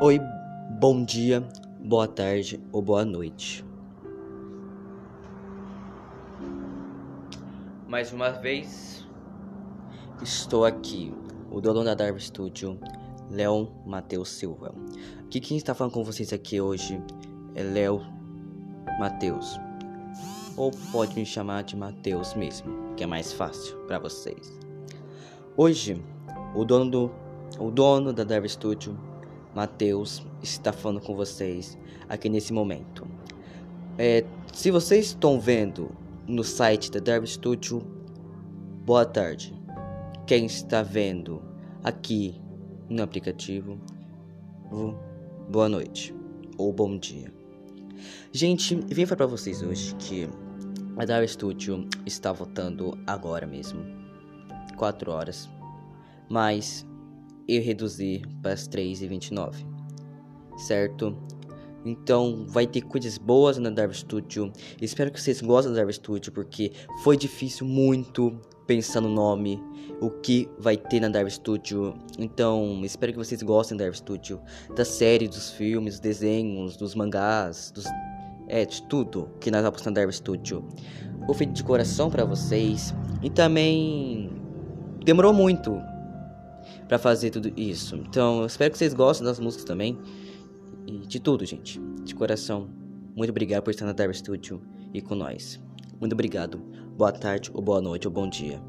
Oi, bom dia, boa tarde ou boa noite. Mais uma vez, estou aqui, o dono da Darby Studio, Leon Matheus Silva. Que quem está falando com vocês aqui hoje é Léo Matheus. Ou pode me chamar de Matheus mesmo, que é mais fácil para vocês. Hoje, o dono do o dono da Darby Studio Matheus está falando com vocês aqui nesse momento. É, se vocês estão vendo no site da Derby Studio, boa tarde. Quem está vendo aqui no aplicativo, boa noite ou bom dia. Gente, vim falar para vocês hoje que a Derby Studio está votando agora mesmo, 4 horas, mas eu reduzir para as 3h29, certo? Então vai ter coisas boas na Dark Studio. Espero que vocês gostem da Dark Studio, porque foi difícil muito pensar no nome, o que vai ter na Dark Studio. Então espero que vocês gostem da Dark Studio, da série, dos filmes, dos desenhos, dos mangás, dos é de tudo que nós vamos na Dark Studio. Vou feito de coração para vocês e também demorou muito para fazer tudo isso. Então, eu espero que vocês gostem das músicas também. E de tudo, gente. De coração. Muito obrigado por estar na Dark Studio e com nós. Muito obrigado. Boa tarde, ou boa noite, ou bom dia.